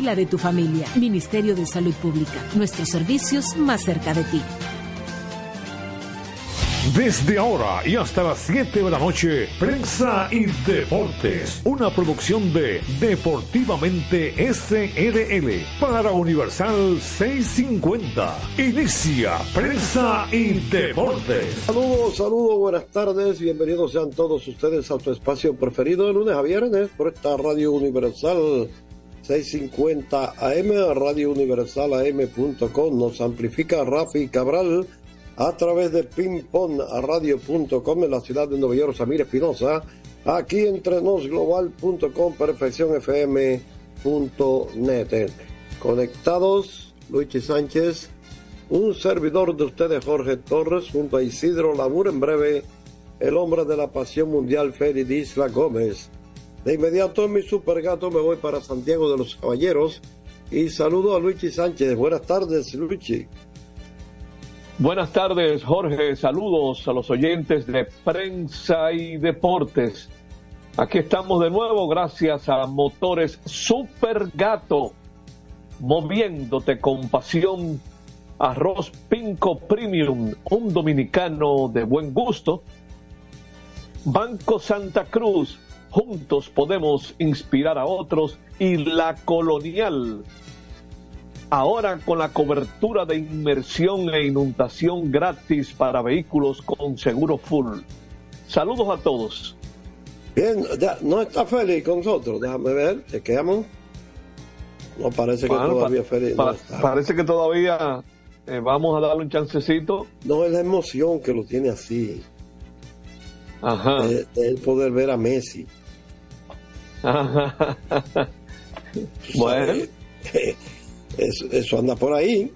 y la de tu familia. Ministerio de Salud Pública. Nuestros servicios más cerca de ti. Desde ahora y hasta las 7 de la noche, Prensa y Deportes, una producción de Deportivamente SRL para Universal 650. Inicia Prensa y Deportes. Saludos, saludos, buenas tardes, bienvenidos sean todos ustedes a su espacio preferido de lunes a viernes por esta Radio Universal 650 AM, Radio Universal AM.com, nos amplifica Rafi Cabral a través de pingpongradio.com en la ciudad de Nueva York, Samir Espinosa, aquí entre nosglobal.com, perfeccionfm.net. Conectados, Luigi Sánchez, un servidor de ustedes, Jorge Torres, junto a Isidro Labur, en breve, el hombre de la pasión mundial, Feli Isla Gómez. De inmediato en mi supergato me voy para Santiago de los Caballeros y saludo a Luigi Sánchez. Buenas tardes, Luigi. Buenas tardes, Jorge. Saludos a los oyentes de Prensa y Deportes. Aquí estamos de nuevo gracias a Motores Super Gato, moviéndote con pasión. Arroz Pinco Premium, un dominicano de buen gusto. Banco Santa Cruz, juntos podemos inspirar a otros. Y La Colonial, ahora con la cobertura de inmersión e inundación gratis para vehículos con seguro full. Saludos a todos. Bien, ya, no está feliz con nosotros, déjame ver, chequeamos. No parece que todavía feliz. Pa Parece que todavía eh, vamos a darle un chancecito. No, es la emoción que lo tiene así. Ajá. De, de el poder ver a Messi. Bueno. Eso, eso, anda por ahí.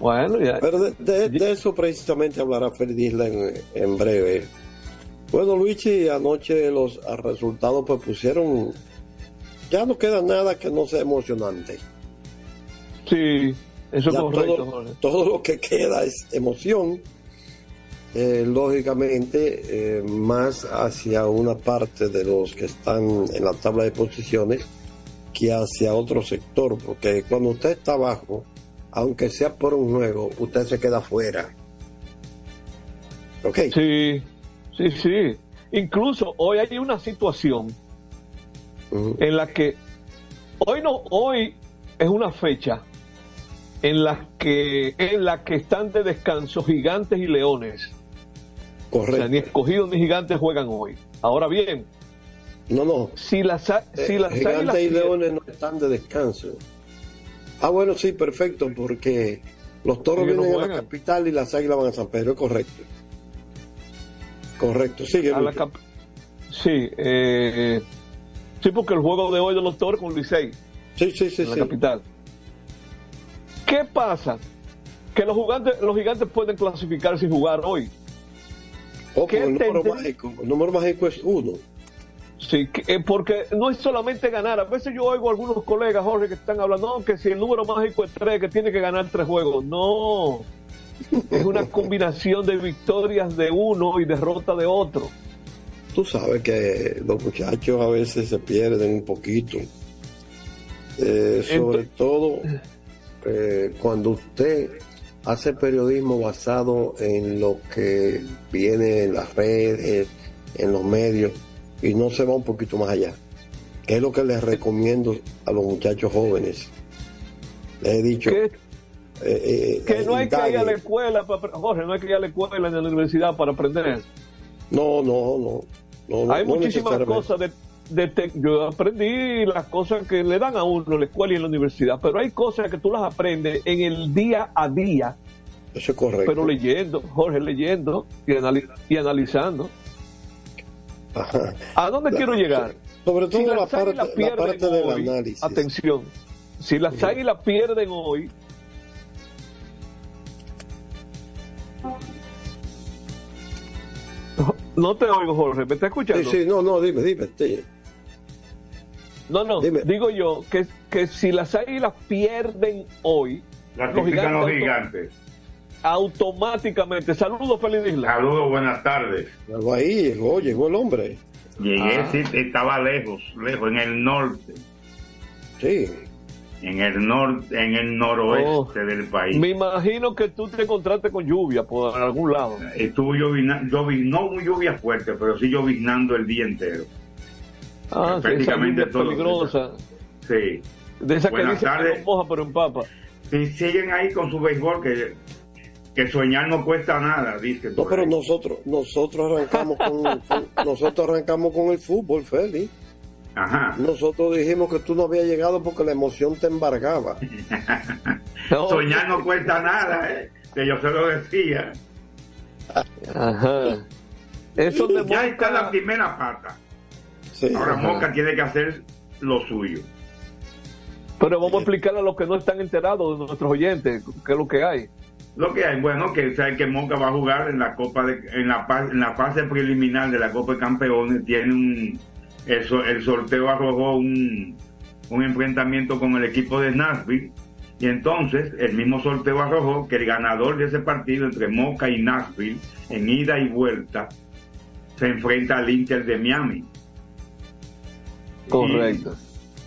Bueno, ya. Pero de, de, de eso precisamente hablará Isla en, en, breve. Bueno, Luigi, anoche los resultados pues pusieron. Ya no queda nada que no sea emocionante. Sí, eso es correcto. Todo, todo, lo que queda es emoción. Eh, lógicamente, eh, más hacia una parte de los que están en la tabla de posiciones que hacia otro sector, porque cuando usted está abajo, aunque sea por un juego, usted se queda fuera. ¿Ok? Sí, sí, sí. Incluso hoy hay una situación uh -huh. en la que hoy no, hoy es una fecha en la que en la que están de descanso gigantes y leones. Correcto. O sea, ni escogidos ni gigantes juegan hoy. Ahora bien, no, no. Si las, si las eh, Gigantes y Leones no están de descanso. Ah, bueno, sí, perfecto, porque los toros sí, vienen no a la capital y las águilas van a San Pedro, correcto. Correcto, sigue. A la cap sí, eh, sí, porque el juego de hoy de los toros con Licey. Sí, sí, sí. En la sí. capital. ¿Qué pasa? Que los gigantes, los gigantes pueden clasificar sin jugar hoy. Ojo, el número mágico. El número mágico es uno. Sí, eh, porque no es solamente ganar. A veces yo oigo a algunos colegas, Jorge, que están hablando, no, que si el número mágico es tres, que tiene que ganar tres juegos. No, es una combinación de victorias de uno y derrota de otro. Tú sabes que los muchachos a veces se pierden un poquito. Eh, sobre Entonces, todo eh, cuando usted hace periodismo basado en lo que viene en las redes, en los medios y no se va un poquito más allá. ¿Qué es lo que les recomiendo a los muchachos jóvenes? Les he dicho. Eh, eh, que no hay que ir a la escuela, para, Jorge, no hay que ir a la escuela ni a la universidad para aprender. No, no, no. no hay no muchísimas cosas de, de te, yo aprendí las cosas que le dan a uno en la escuela y en la universidad, pero hay cosas que tú las aprendes en el día a día. Eso es correcto. Pero leyendo, Jorge, leyendo y, analiz y analizando. Ajá. ¿A dónde La- quiero llegar? Sobre todo Si la parte, la parte del hoy, análisis. Atención, si las Ujú. águilas pierden hoy, no te oigo, Jorge, ¿me está Sí, escuchando? sí, no, no, dime, dime. sí. No, no, Dime. digo yo que, que si las águilas pierden hoy, los auto- gigantes. automáticamente, saludos, Feliz Isla. Saludos, buenas tardes. Algo ahí, llegó, llegó el hombre. Llegué, Ah. sí, estaba lejos, lejos, en el norte. Sí. En el norte, en el noroeste Oh. del país. Me imagino que tú te encontraste con lluvia por algún lado. Estuvo llovinando, no muy lluvia fuerte, pero sí lloviznando el día entero. Ah, prácticamente todo. peligrosa. Sí. De esa que Buenas que tardes. no moja pero empapa. Siguen ahí con su béisbol, que, que soñar no cuesta nada, dice. No, pero ahí. nosotros, nosotros arrancamos con, nosotros arrancamos con el fútbol, Félix. Ajá. Nosotros dijimos que tú no habías llegado porque la emoción te embargaba. No. Soñar no cuesta nada, ¿eh? que yo se lo decía. Ajá. Eso Ya demuestra... está la primera pata. Sí. Ahora ajá. Moca tiene que hacer lo suyo. Pero vamos a explicarle a los que no están enterados de nuestros oyentes qué es lo que hay. Lo que hay, bueno, que sabe que Moca va a jugar en la Copa de, en la pa- en la fase preliminar de la Copa de Campeones, tiene un el, so- el sorteo arrojó un, un enfrentamiento con el equipo de Nashville y entonces el mismo sorteo arrojó que el ganador de ese partido entre Moca y Nashville en ida y vuelta se enfrenta al Inter de Miami. Correcto.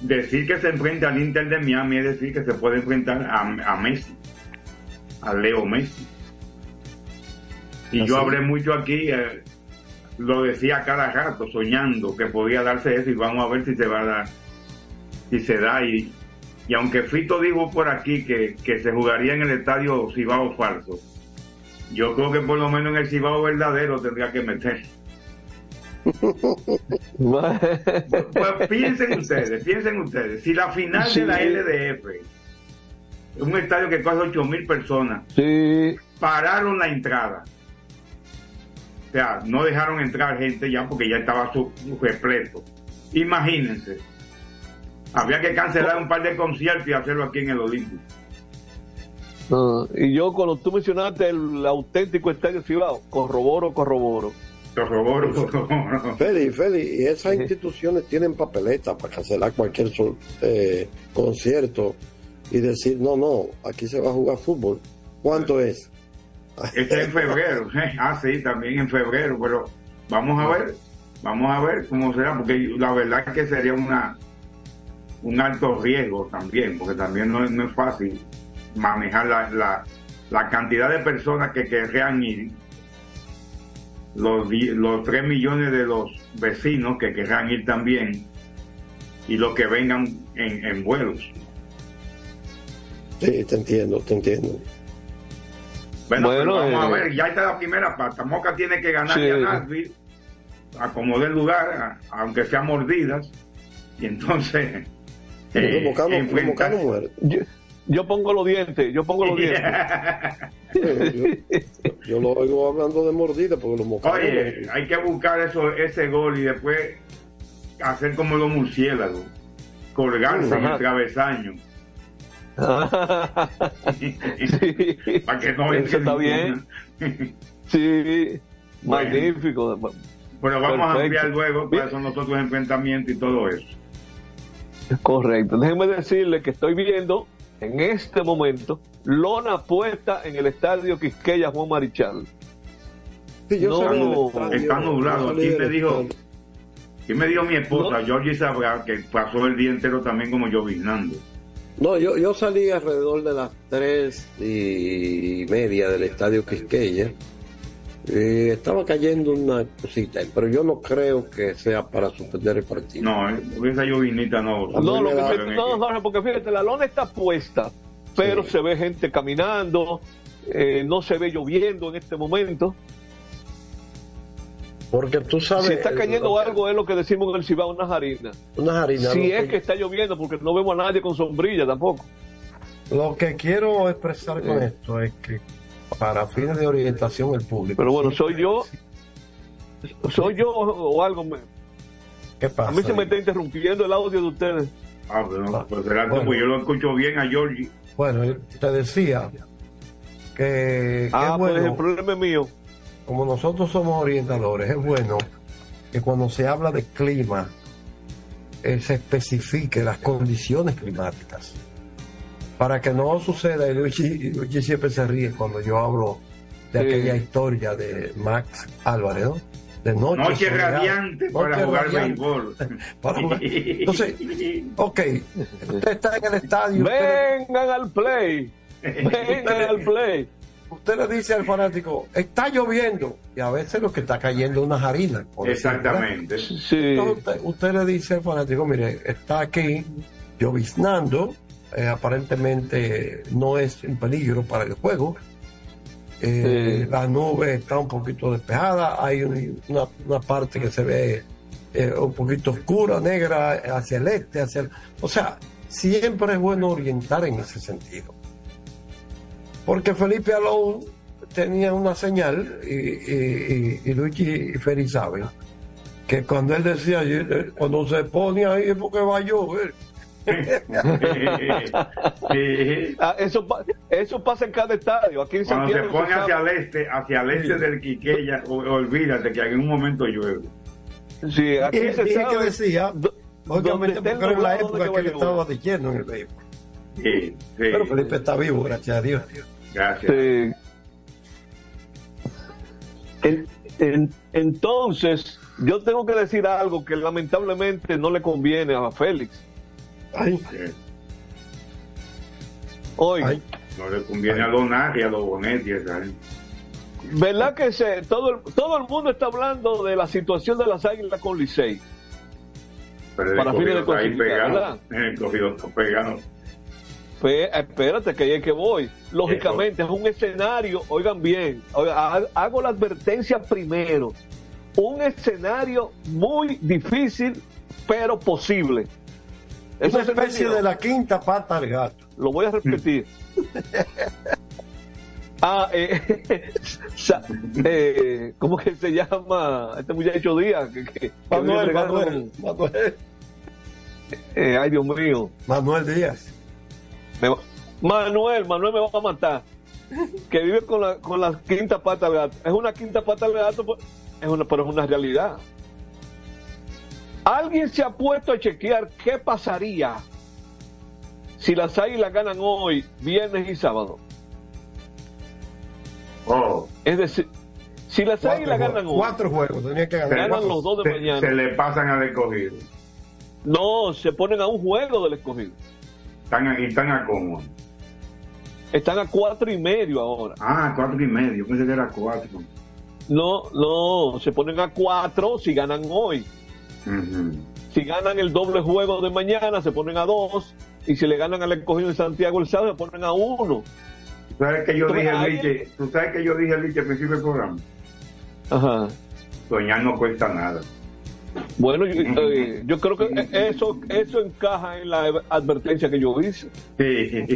Decir que se enfrenta al Inter de Miami es decir que se puede enfrentar a, a Messi, a Leo Messi. Y Así yo hablé mucho aquí, eh, lo decía cada rato, soñando que podía darse eso y vamos a ver si se va a dar, si se da. Y, y aunque Fito dijo por aquí que, que se jugaría en el estadio Cibao falso, yo creo que por lo menos en el Cibao verdadero tendría que meter. Pues piensen ustedes, piensen ustedes, si la final Sí. de la LDF, un estadio que coge ocho mil personas, sí, pararon la entrada. O sea, no dejaron entrar gente ya porque ya estaba su, repleto. Imagínense. Había que cancelar un par de conciertos y hacerlo aquí en el Olímpico. Ah, y yo cuando tú mencionaste el auténtico estadio Cibao, corroboro, corroboro. Corroboro, corroboro. Félix, Félix, y esas instituciones tienen papeletas para cancelar cualquier sol- eh, concierto y decir, no, no, aquí se va a jugar fútbol. ¿Cuánto es? Este es en febrero. Ah, sí, también en febrero, pero vamos a ver, vamos a ver cómo será, porque la verdad es que sería una un alto riesgo también, porque también no es, no es fácil manejar la, la, la cantidad de personas que querrían ir, los, los 3 millones de los vecinos que querrán ir también, y los que vengan en, en vuelos. Sí, te entiendo, te entiendo. Bueno, Bueno, pero vamos eh, a ver, ya está la primera pata. Moca tiene que ganar Sí. a Nashville, acomodar el lugar, a- aunque sean mordidas, y entonces. Eh. Yo, yo pongo los dientes, yo pongo los dientes. Yo, yo lo oigo hablando de mordida porque los mocanos. Oye, hay que buscar eso, ese gol y después hacer como los murciélagos, colgarse en Ajá. el travesaño. sí, Para que no eso está bien. Sí, Bueno. magnífico. Pero vamos a ampliar luego cuáles son los otros enfrentamientos y todo eso. Correcto. Déjenme decirle que estoy viendo en este momento lona puesta en el estadio Quisqueya Juan Marichal. Sí, yo No, estadio, está nublado. yo del me dijo-. Y me dijo mi esposa, No. Georgie Sabra, que pasó el día entero también como lloviznando. No, yo, yo salí alrededor de las tres y media del estadio Quisqueya. Eh, estaba cayendo una cosita, pero yo no creo que sea para suspender el partido. No, eh, esa llovinita no. A mí No, lo que me- no, Jorge, porque fíjate, la lona está puesta, pero Sí. se ve gente caminando, eh, no se ve lloviendo en este momento. Porque tú sabes. Si está cayendo lo- algo es lo que decimos en el Cibao, unas harinas. Unas harinas. Si es que está lloviendo, porque no vemos a nadie con sombrilla tampoco. Lo que quiero expresar con Eh. esto es que para fines de orientación el público. Pero bueno, soy yo, soy yo o algo. me- ¿Qué pasa? A mí se me está interrumpiendo el audio de ustedes. Ah, pero no, pues será Bueno. como yo lo escucho bien a Georgie. Bueno, te decía que, que Ah, es pues bueno, el problema es mío. como nosotros somos orientadores, es bueno que cuando se habla de clima eh, se especifique las condiciones climáticas para que no suceda, y Luigi, siempre se ríe cuando yo hablo de Sí. aquella historia de Max Álvarez, ¿no? de noche. Noche radiante para jugar béisbol. Entonces, ok, usted está en el estadio. Vengan al play. Vengan al play. Usted le dice al fanático, está lloviendo. Y a veces lo que está cayendo es unas harinas. Exactamente. Sí. Entonces, usted, usted le dice al fanático, mire, está aquí lloviznando. Eh, aparentemente no es un peligro para el juego. Eh, Sí. La nube está un poquito despejada, hay un- una, una parte que se ve eh, un poquito oscura, negra, hacia el este, hacia el... O sea, siempre es bueno orientar en ese sentido. Porque Felipe Alou tenía una señal, y, y, y, y Luigi y Feri saben, que cuando él decía, cuando se pone ahí es porque va a llover. Sí. Ah, eso, eso pasa en cada estadio. Aquí en Cuando se pone hacia sabe. el este, hacia el este del Quiqueya, olvídate que en un momento llueve. Sí, aquí Y se dije sabe. que decía, obviamente porque era la época que él estaba de lleno en el béisbol. Sí, sí. Pero Felipe está vivo, gracias a Dios. Gracias. Sí. En- en- entonces, yo tengo que decir algo que lamentablemente no le conviene a Félix. Ay. Hoy, ay, No le conviene a los Narri, a los Bonetti, esa gente. ¿verdad que se, todo, el, todo el mundo está hablando de la situación de las águilas con Licey? Pero Para fines de ahí pegado. El escogido está pegado. Pues, espérate, que ahí es que voy. Lógicamente, es un escenario, oigan bien, hago la advertencia primero. Un escenario muy difícil, pero posible. Eso una especie de la quinta pata al gato. Lo voy a repetir. ah, eh, eh, ¿cómo que se llama este muchacho Díaz? Que, que- Manuel, Manuel, Manuel, Eh, ay, Dios mío. Manuel Díaz. Me va- Manuel, Manuel me va a matar. Que vive con la, con la quinta pata al gato. Es una quinta pata al gato, pues, es una, pero es una realidad. ¿Alguien se ha puesto a chequear qué pasaría si las águilas ganan hoy, viernes y sábado? Oh, Es decir, si las Cuatro águilas juegos, ganan hoy, cuatro juegos, tenía que ganar. Ganan cuatro. los dos de se, mañana. se le pasan al escogido. no, se ponen a un juego del escogido. Están aquí, están a cómo. Están a cuatro y medio ahora. Ah, cuatro y medio. Pensé que era cuatro. No, no, se ponen a cuatro si ganan hoy. Si ganan el doble juego de mañana, se ponen a dos. Y si le ganan al escogido de Santiago el sábado, se ponen a uno. ¿Tú sabes que yo Entonces, dije, Liche? ¿Tú sabes que yo dije, Liche, al principio del programa? Ajá. Soñar no cuesta nada. Bueno, yo, eh, yo creo que eso, eso encaja en la advertencia que yo hice. Sí, sí.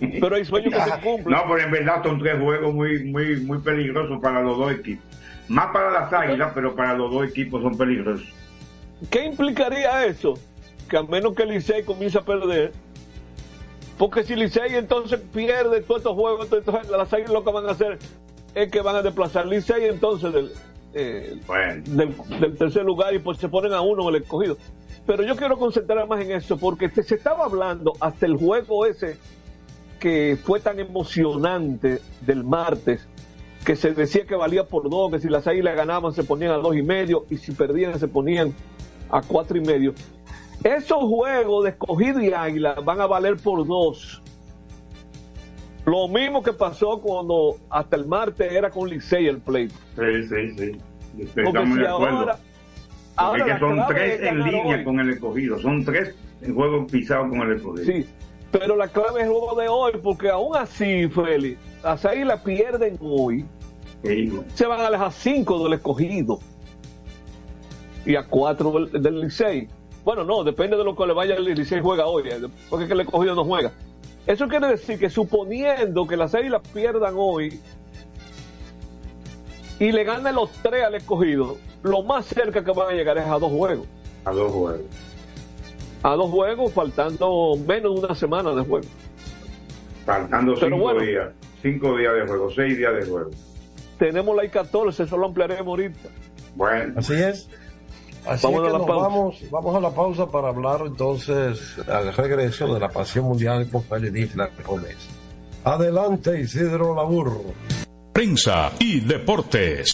Pero hay sueños que se cumplen. No, pero en verdad son tres juegos muy, muy, muy peligrosos para los dos equipos. Más para las águilas, pero para los dos equipos son peligrosos. ¿Qué implicaría eso? Que a menos que Licey comience a perder. Porque si Licey entonces pierde todos estos juegos, entonces las águilas lo que van a hacer es que van a desplazar Licey entonces del, eh, Bueno, del, del tercer lugar y pues se ponen a uno en el escogido. Pero yo quiero concentrar más en eso porque se, se estaba hablando hasta el juego ese que fue tan emocionante del martes que se decía que valía por dos, que si las águilas ganaban se ponían a dos y medio y si perdían se ponían a cuatro y medio. Esos juegos de escogido y águila van a valer por dos. Lo mismo que pasó cuando hasta el martes era con Licey el play. sí, sí, sí. Porque Estamos si de acuerdo. ahora, Porque ahora es que son tres es en línea hoy. con el escogido. Son tres juegos pisados con el escogido. Sí, pero la clave es el juego de hoy, porque aún así, Félix, las águilas pierden hoy, Se van a alejar cinco del escogido y a cuatro del, del Licey. Bueno, no, depende de lo que le vaya el Licey juega hoy, eh, porque es que el escogido no juega. Eso quiere decir que suponiendo que las águilas pierdan hoy y le ganen los tres al escogido, lo más cerca que van a llegar es a dos juegos. A dos juegos. A dos juegos, faltando menos de una semana de juego. Faltando Pero cinco bueno. días. Cinco días de juego, seis días de juego. Tenemos la I-14, eso lo ampliaremos ahorita. Bueno, Así es. Así Vamos es a que la nos pausa. vamos, vamos a la pausa para hablar entonces al regreso de la pasión mundial Félix Isla Gómez. Adelante, Isidro Laburro. Prensa y deportes.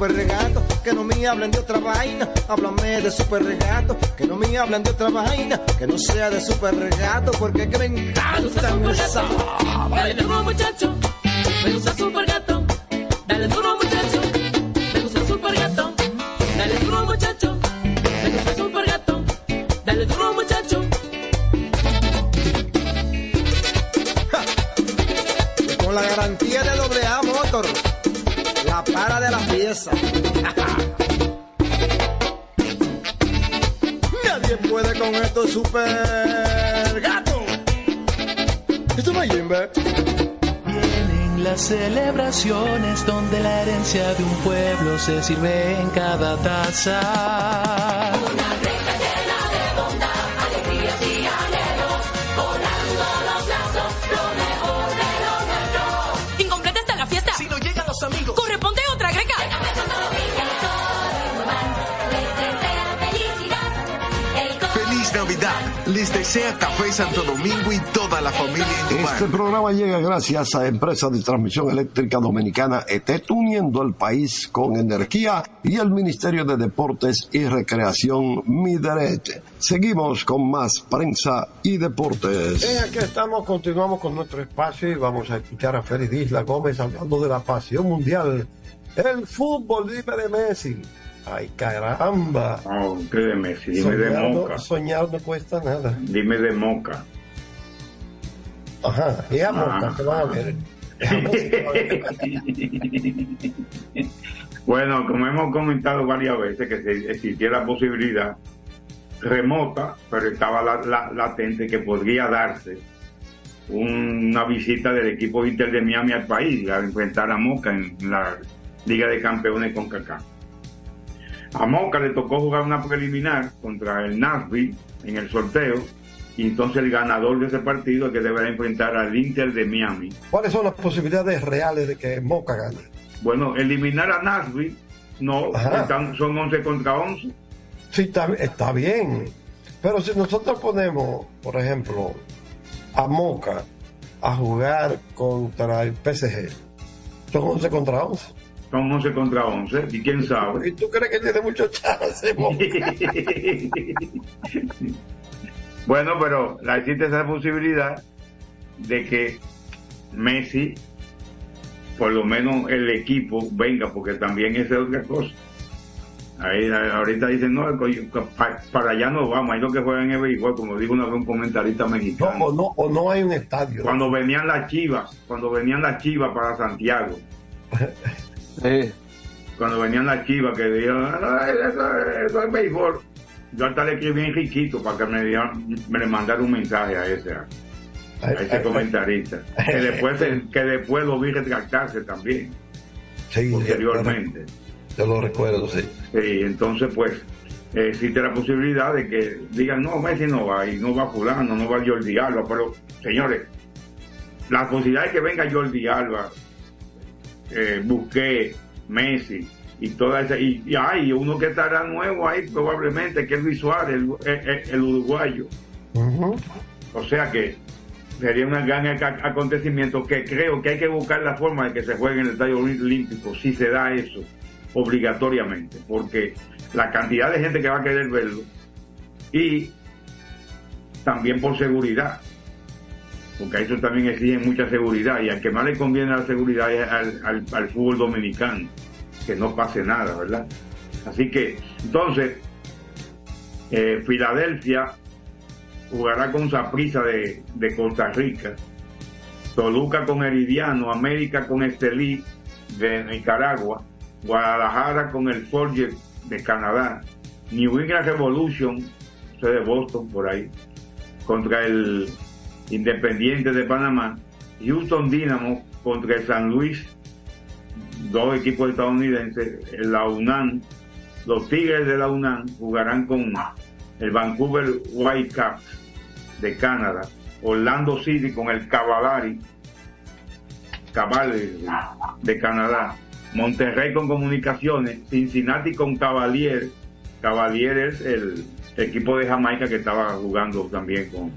Super regato, que no me hablen de otra vaina. Háblame de super regato, que no me hablen de otra vaina, que no sea de super regato, porque que me encanta esa. Dale duro muchacho, me gusta super gato. Dale duro esto super gato. Esto no. Vienen las celebraciones donde la herencia de un pueblo se sirve en cada taza. Les desea Café Santo Domingo y toda la familia Indumar. Este programa llega gracias a Empresa de Transmisión Eléctrica Dominicana ET, uniendo al país con energía y el Ministerio de Deportes y Recreación Mideret. Seguimos con más prensa y deportes. Eh, aquí estamos, continuamos con nuestro espacio y vamos a escuchar a Félix Isla Gómez hablando de la pasión mundial. El fútbol, dime de Messi. Ay, caramba. No, ¿qué de Messi? Dime de Soñar no- Moca. Soñar no cuesta nada. Dime de Moca. Ajá, y a Moca, Ah. que van a ver. Bueno, como hemos comentado varias veces que existía la posibilidad remota, pero estaba la- la- latente que podría darse una visita del equipo Inter de Miami al país a enfrentar a Moca en la Liga de Campeones con Kaká. A Moca le tocó jugar una preliminar contra el Nashville en el sorteo y entonces el ganador de ese partido es que deberá enfrentar al Inter de Miami. ¿Cuáles son las posibilidades reales de que Moca gane? Bueno, eliminar a Nashville, no, están- son 11 contra 11. Sí, está, está bien. Pero si nosotros ponemos, por ejemplo, a Moca a jugar contra el PSG, son 11 contra 11. Son 11 contra 11, y quién sabe. ¿Y tú crees que tiene mucho chance, bueno, pero la- existe esa posibilidad de que Messi, por lo menos el equipo, venga, porque también esa es otra cosa. Ahí, ahorita dicen, no, para allá no vamos, ahí lo que juegan es béisbol, como dijo una vez un comentarista mexicano. o, no, o no hay un estadio. Cuando venían las chivas, cuando venían las chivas para Santiago, cuando venían las chivas que "Ah, eso, es béisbol, yo hasta le escribí en Riquito para que me, dieran- me le mandara un mensaje a ese, a, ese comentarista, que después, que después lo vi retractarse también, Sí, posteriormente. Yo lo recuerdo, sí. Sí, entonces pues existe la posibilidad de que digan, no, Messi no va, y no va fulano, no va Jordi Alba, pero señores, la posibilidad de que venga Jordi Alba, eh, Busqué, Messi y toda esa, y, y hay uno que estará nuevo ahí probablemente, que es Luis Suárez, el, el- el uruguayo. O sea que sería un gran ac- acontecimiento que creo que hay que buscar la forma de que se juegue en el Estadio Olímpico, si se da eso, obligatoriamente, porque la cantidad de gente que va a querer verlo y también por seguridad, porque a eso también exige mucha seguridad y al que más le conviene la seguridad es al, al- fútbol dominicano, que no pase nada, ¿verdad? Así que, entonces, eh, Filadelfia jugará con Saprissa de, de Costa Rica, Toluca con Heridiano, América con Estelí de Nicaragua, Guadalajara con el Forger de Canadá, New England Revolution, de Boston por ahí, contra el Independiente de Panamá, Houston Dynamo contra el San Luis, dos equipos estadounidenses, la UNAM, los Tigres de la UNAM jugarán con el Vancouver Whitecaps de Canadá, Orlando City con el Cavalari, Cavaliers de Canadá, Monterrey con Comunicaciones, Cincinnati con Cavalier, Cavalier es el equipo de Jamaica que estaba jugando también con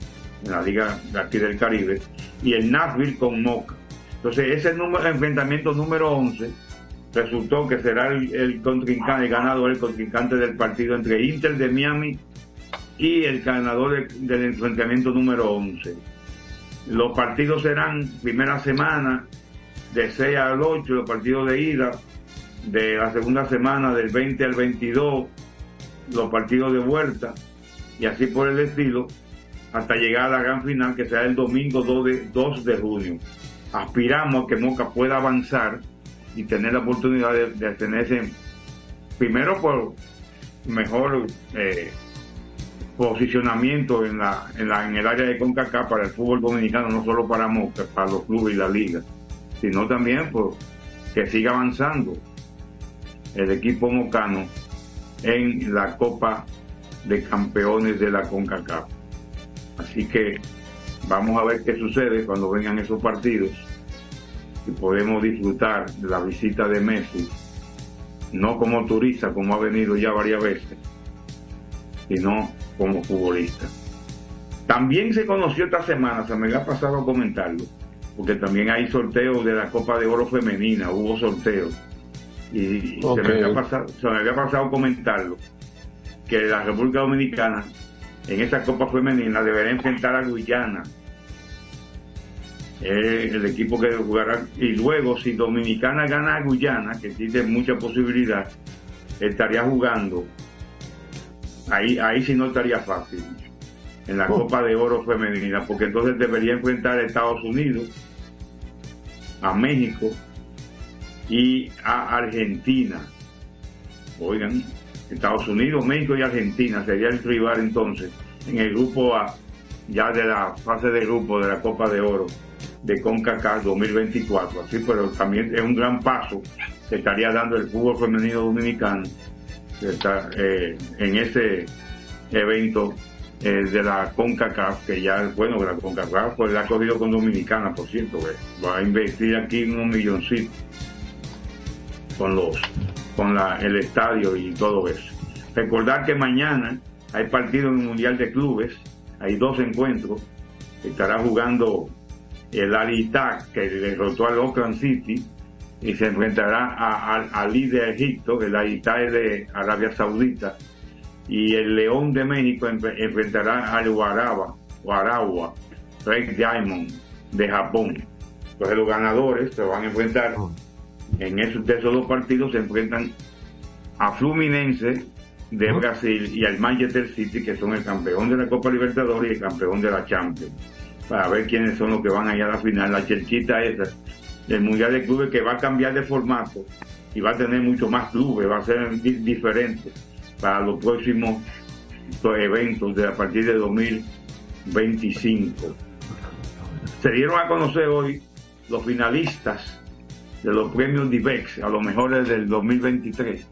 la liga de aquí del Caribe, y el Nashville con Moca. Entonces ese enfrentamiento número 11 resultó que será el, contrincante, el ganador, el contrincante del partido entre Inter de Miami y el ganador de- del enfrentamiento número 11. Los partidos serán primera semana de 6 al 8, los partidos de ida, de la segunda semana del 20 al 22, los partidos de vuelta, y así por el estilo, hasta llegar a la gran final que será el domingo 2 de, 2 de junio. Aspiramos a que Moca pueda avanzar y tener la oportunidad de, de primero por mejor eh, posicionamiento en, en el área de CONCACAF para el fútbol dominicano, no solo para Moca, para los clubes y la liga, sino también por que siga avanzando el equipo mocano en la Copa de Campeones de la CONCACAF. Así que vamos a ver qué sucede cuando vengan esos partidos y podemos disfrutar de la visita de Messi, no como turista, como ha venido ya varias veces, sino como futbolista. También se conoció esta semana, se me ha pasado a comentarlo, porque también hay sorteos de la Copa de Oro Femenina, hubo sorteos. Y, se, me había pasado, se me había pasado comentarlo, que la República Dominicana en esa Copa Femenina deberá enfrentar a Guyana, eh, el equipo que jugará, y luego si Dominicana gana a Guyana, que existe mucha posibilidad, estaría jugando, ahí, ahí sí no estaría fácil, en la Copa de Oro Femenina, porque entonces debería enfrentar a Estados Unidos, a México y a Argentina. Oigan, Estados Unidos, México y Argentina sería el rival entonces en el grupo A, ya de la fase de grupo de la Copa de Oro de CONCACAF 2024. Así, pero también es un gran paso que estaría dando el fútbol femenino dominicano eh, en ese evento eh, de la CONCACAF, que ya, bueno, la CONCACAF pues la ha cogido con Dominicana, por cierto, eh, va a invertir aquí unos milloncitos con los con la, el estadio y todo eso. Recordar que mañana hay partido en el Mundial de Clubes, hay dos encuentros, estará jugando el Al Ittihad, que derrotó al Oakland City y se enfrentará al Ali de Egipto, el Al Ittihad es de Arabia Saudita, y el León de México enf- enfrentará al Guaraba, Guaragua, Red Diamond de Japón. Entonces los ganadores se van a enfrentar en esos, de esos dos partidos se enfrentan a Fluminense de Brasil y al Manchester City, que son el campeón de la Copa Libertadores y el campeón de la Champions, para ver quiénes son los que van allá a la final. La chelchita esa del Mundial de Clubes que va a cambiar de formato y va a tener mucho más clubes, va a ser di- diferente para los próximos eventos de a partir de 2025. Se dieron a conocer hoy los finalistas de los premios DIVEX, a los mejores del 2023.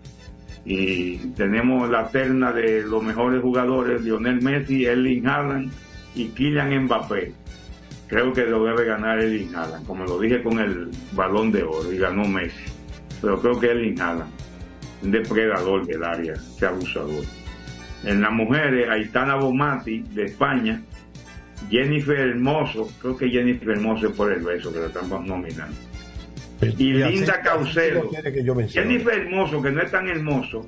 Y tenemos la terna de los mejores jugadores, Lionel Messi, Erling Haaland y Kylian Mbappé. Creo que lo debe ganar Erling Haaland, como lo dije con el balón de oro, y ganó Messi. Pero creo que Erling Haaland, un depredador del área, ese abusador. En las mujeres, Aitana Bomati, de España, Jennifer Hermoso, creo que Jennifer Hermoso es por el beso que la están nominando. Y Linda Caucedo. Jennifer Hermoso, que no es tan hermoso.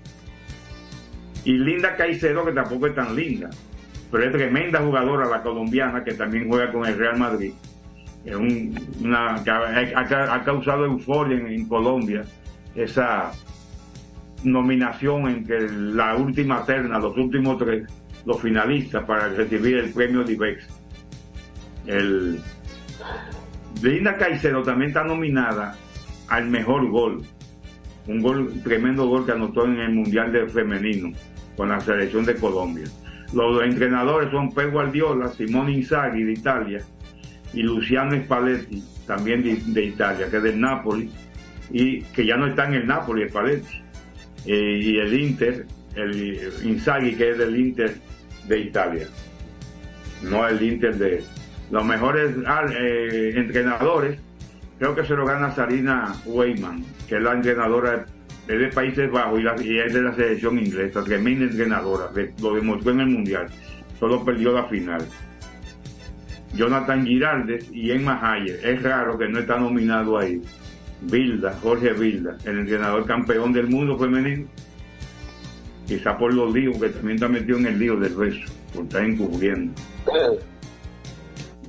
Y Linda Caicedo, que tampoco es tan linda. Pero es tremenda jugadora, la colombiana, que también juega con el Real Madrid. Es un- una, ha, ha- ha causado euforia en, en Colombia esa nominación en que la última terna, los últimos tres, los finalistas para recibir el premio Divex. El, Linda Caicedo también está nominada al mejor gol. Un gol, tremendo gol que anotó en el Mundial de Femenino con la selección de Colombia. Los entrenadores son Pep Guardiola, Simone Inzaghi de Italia y Luciano Spalletti, también de, Italia, que es del Napoli, y que ya no está en el Napoli, Spalletti. Eh, y el Inter, el Inzaghi, que es del Inter de Italia, no el Inter de, los mejores ah, eh, entrenadores, creo que se lo gana Sarina Weyman, que es la entrenadora es de Países Bajos y, la- y es de la selección inglesa, tremenda entrenadora, lo demostró en el Mundial, solo perdió la final. Jonathan Giraldes y Emma Hayer, es raro que no está nominado ahí. Vilda, Jorge Vilda, el entrenador campeón del mundo femenino. Quizá por los líos, que también está metido en el lío del beso, por estar encubriendo.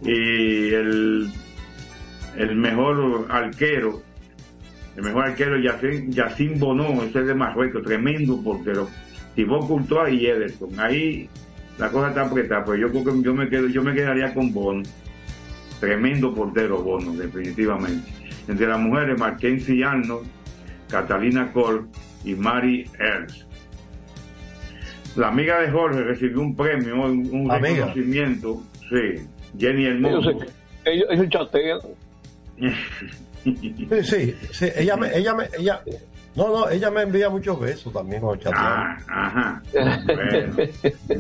Y el, el mejor arquero, el mejor arquero Yacine, Yacine Bonó, ese es de Marruecos, tremendo portero. Thibaut Courtois y Ederson. Ahí la cosa está apretada, pero yo creo que yo me quedo, yo me quedaría con Bono. Tremendo portero Bono, definitivamente. Entre las mujeres, Mackenzie Arnold, Catalina Cole y Mary Ernst. La amiga de Jorge recibió un premio, un, reconocimiento. Sí, Jenny Hermoso. Ellos Ellos, ellos chatean. Sí, sí, sí, ella me, ella me, ella, no, no, ella me envía muchos besos también con Ah, ajá. Bueno,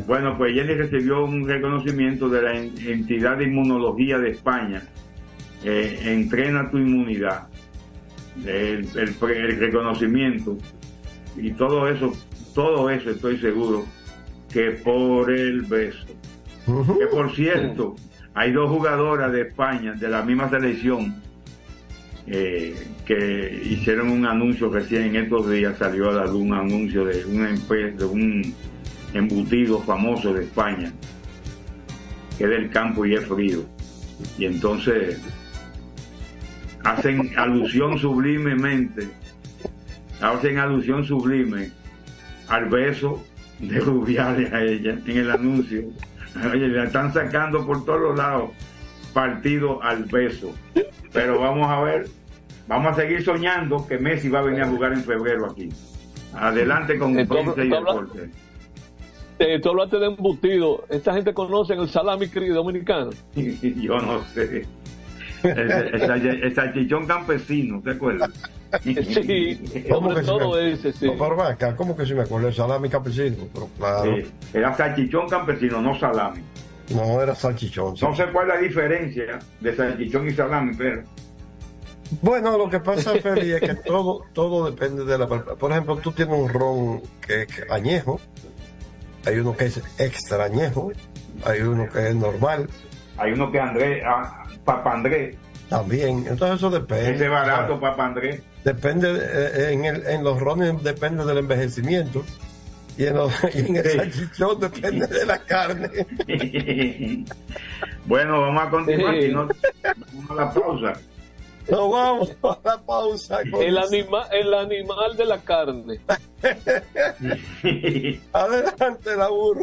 Bueno, pues Jenny recibió un reconocimiento de la en- entidad de inmunología de España. eh, entrena tu inmunidad. El, el pre- el reconocimiento y todo eso, todo eso estoy seguro que por el beso. Que por cierto, hay dos jugadoras de España de la misma selección eh, que hicieron un anuncio recién en estos días salió a la luz un anuncio de empresa de un embutido famoso de España que es del campo y es frío. Y entonces hacen alusión sublimemente hacen alusión sublime al beso de Rubiales a ella en el anuncio. La están sacando por todos los lados partido al beso pero vamos a ver, vamos a seguir soñando que Messi va a venir a jugar en febrero aquí. Adelante con Entonces, Prensa y hablas- Deporte. Eh, tú hablaste de embutido. ¿Esta gente conoce el salami cri dominicano? Yo no sé. El, el sal- el salchichón campesino, ¿te acuerdas? Sí, ¿Cómo sobre que todo ese, sí. No, pero ven acá, ¿cómo que si me acuerdo? El salami campesino, pero claro. Sí, era salchichón campesino, no salami. No, era salchichón. No sé cuál es la diferencia de salchichón y salami, pero Bueno, lo que pasa, Feli, es que todo, todo depende de la... Por ejemplo, tú tienes un ron que es añejo, hay uno que es extra añejo, hay uno que es normal. hay uno que André, ah, Papa André, También, entonces eso depende. ese barato André. Depende, eh, en, el, en los rones depende del envejecimiento y en, los, y en el Sí. salchichón depende de la carne. bueno, vamos a continuar, Sí. si no, vamos a la pausa. No vamos a la pausa. con El, anima, el animal de la carne. Adelante, la burra.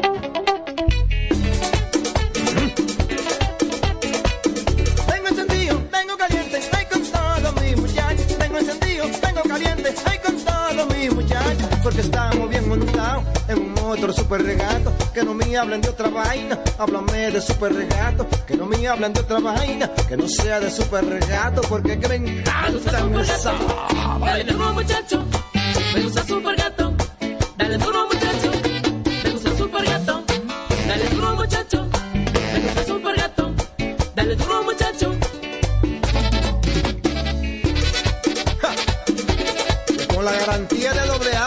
Porque estamos bien montados en un motor super regato. Que no me hablen de otra vaina, háblame de super regato. Que no me hablen de otra vaina, que no sea de super regato. Porque que me encanta esa. Dale duro muchacho, me gusta super gato. Dale duro muchacho, me gusta super gato. Dale duro muchacho, me gusta super gato. Dale duro muchacho. Con la garantía de doble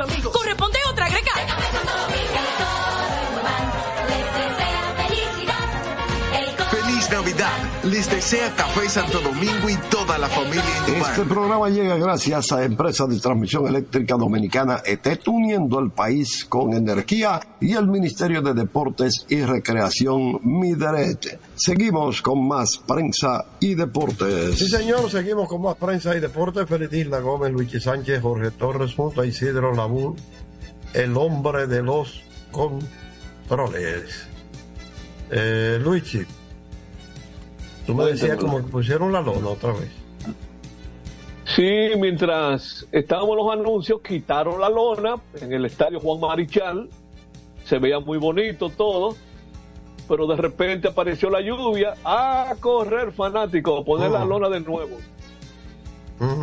amigos. Corresponde otra greca. Navidad. Les desea Café Santo Domingo y toda la familia Indumar. Este programa llega gracias a Empresa de Transmisión Eléctrica Dominicana ETET, uniendo el país con energía y el Ministerio de Deportes y Recreación Mideret. Seguimos con más prensa y deportes. Sí, señor, seguimos con más prensa y deporte. Feliz Isla Gómez, Luigi Sánchez, Jorge Torres, junto a Isidro Labú, el hombre de los controles. Eh, Luigi, tú me decías como que pusieron la lona otra vez. Sí, mientras estábamos los anuncios, quitaron la lona en el estadio Juan Marichal. Se veía muy bonito todo. Pero de repente apareció la lluvia. A correr, fanático, a poner la lona de nuevo.